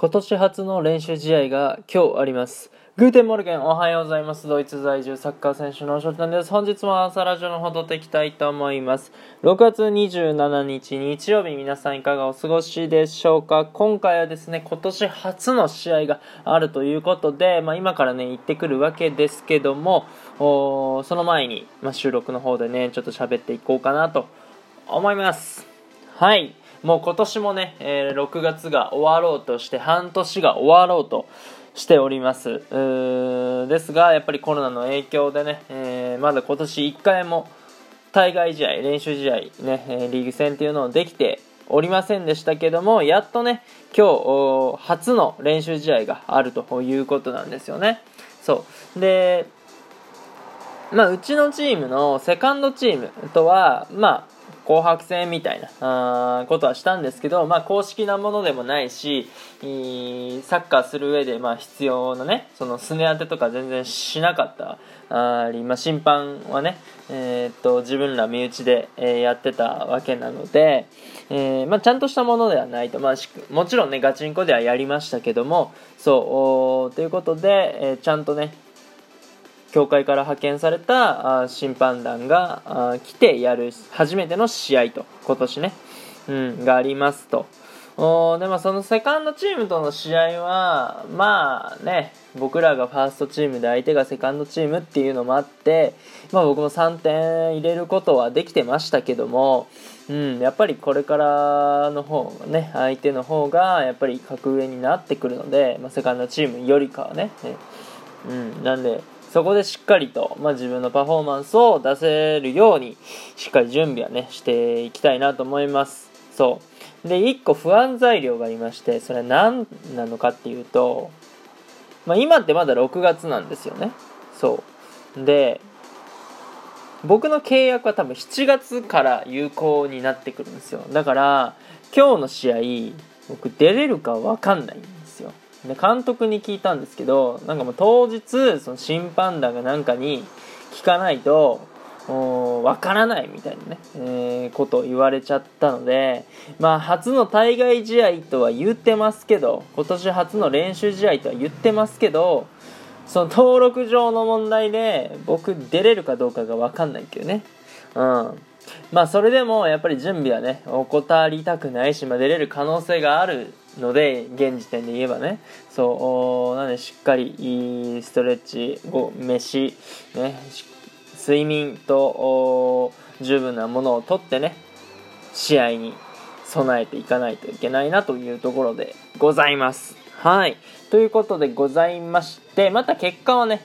今年初の練習試合が今日あります。 Guten Morgen、おはようございます。ドイツ在住サッカー選手の翔太です。本日も朝ラジオのほうしていきたいと思います。6月27日日曜日、皆さんいかがお過ごしでしょうか？今回はですね、今年初の試合があるということで、まあ、今からね、行ってくるわけですけども、おその前に、まあ、収録の方でね、ちょっと喋っていこうかなと思います。はい。もう今年もね、えー6月が終わろうとして半年が終わろうとしております。ですがやっぱりコロナの影響でね、えーまだ今年1回も対外試合練習試合ね、えーリーグ戦っていうのをできておりませんでしたけどもやっとね今日初の練習試合があるということなんですよね。そう。でまあ、うちのチームのセカンドチームとは、まあ、紅白戦みたいなあことはしたんですけど、まあ、公式なものでもないし、いサッカーする上で、まあ、必要なね、そのすね当てとか全然しなかったあり、まあ、審判はね、えーっと、自分ら身内で、えやってたわけなので、えーまあ、ちゃんとしたものではないと、まあ、もちろんね、ガチンコではやりましたけども、そう、ということで、えーちゃんとね、協会から派遣された審判団が来てやる初めての試合と今年ね、うん、がありますと。おでもそのセカンドチームとの試合はまあね僕らがファーストチームで相手がセカンドチームっていうのもあって、まあ、僕も3点入れることはできてましたけども、うん、やっぱりこれからの方がね相手の方がやっぱり格上になってくるので、まあ、セカンドチームよりかはね。ねうん、なんでそこでしっかりと、まあ、自分のパフォーマンスを出せるようにしっかり準備はねしていきたいなと思います。そう。で1個不安材料がありましてそれは何なのかっていうと、まあ、今ってまだ6月なんですよね。そう。で僕の契約は多分7月から有効になってくるんですよ。だから今日の試合僕出れるか分かんない。で監督に聞いたんですけどなんかもう当日その審判団がなんかに聞かないとわからないみたいなね、えーことを言われちゃったのでまあ初の対外試合とは言ってますけど今年初の練習試合とは言ってますけどその登録上の問題で僕出れるかどうかが分かんないっていうね。うん。まあそれでもやっぱり準備はね怠りたくないし、まあ、出れる可能性があるので現時点で言えばね。そうなのでしっかりストレッチご飯ね睡眠と十分なものをとってね試合に備えていかないといけないなというところでございます。はい。ということでございましてまた結果はね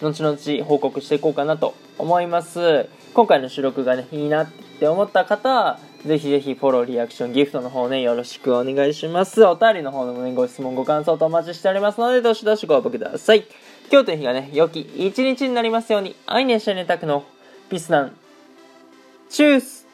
後々報告していこうかなと思います。今回の収録がねいいなって思った方はぜひぜひフォローリアクションギフトの方ねよろしくお願いします。お便りの方でもねご質問ご感想とお待ちしておりますのでどしどしご応募ください。今日という日がね良き一日になりますように愛ねしゃねたくのピスナンチュース。